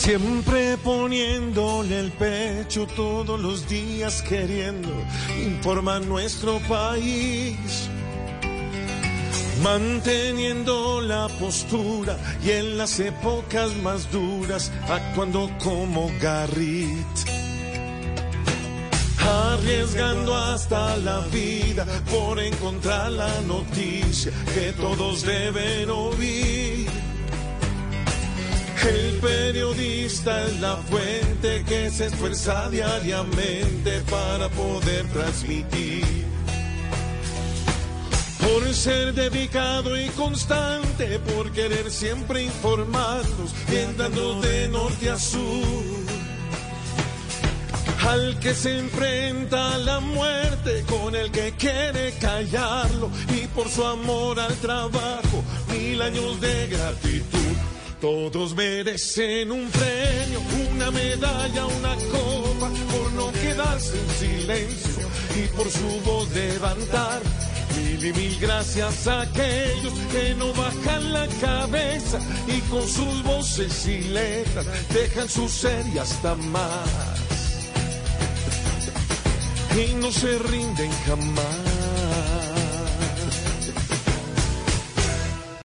Siempre poniéndole el pecho todos los días queriendo informar nuestro país. Manteniendo la postura y en las épocas más duras actuando como Garrit. Arriesgando hasta la vida por encontrar la noticia que todos deben. El periodista es la fuente que se esfuerza diariamente para poder transmitir. Por ser dedicado y constante, por querer siempre informarnos, viendo de norte a sur. Al que se enfrenta a la muerte, con el que quiere callarlo, y por su amor al trabajo, mil años de gratitud. Todos merecen un premio, una medalla, una copa, por no quedarse en silencio y por su voz levantar. Mil y mil gracias a aquellos que no bajan la cabeza y con sus voces y letras dejan su ser y hasta más. Y no se rinden jamás.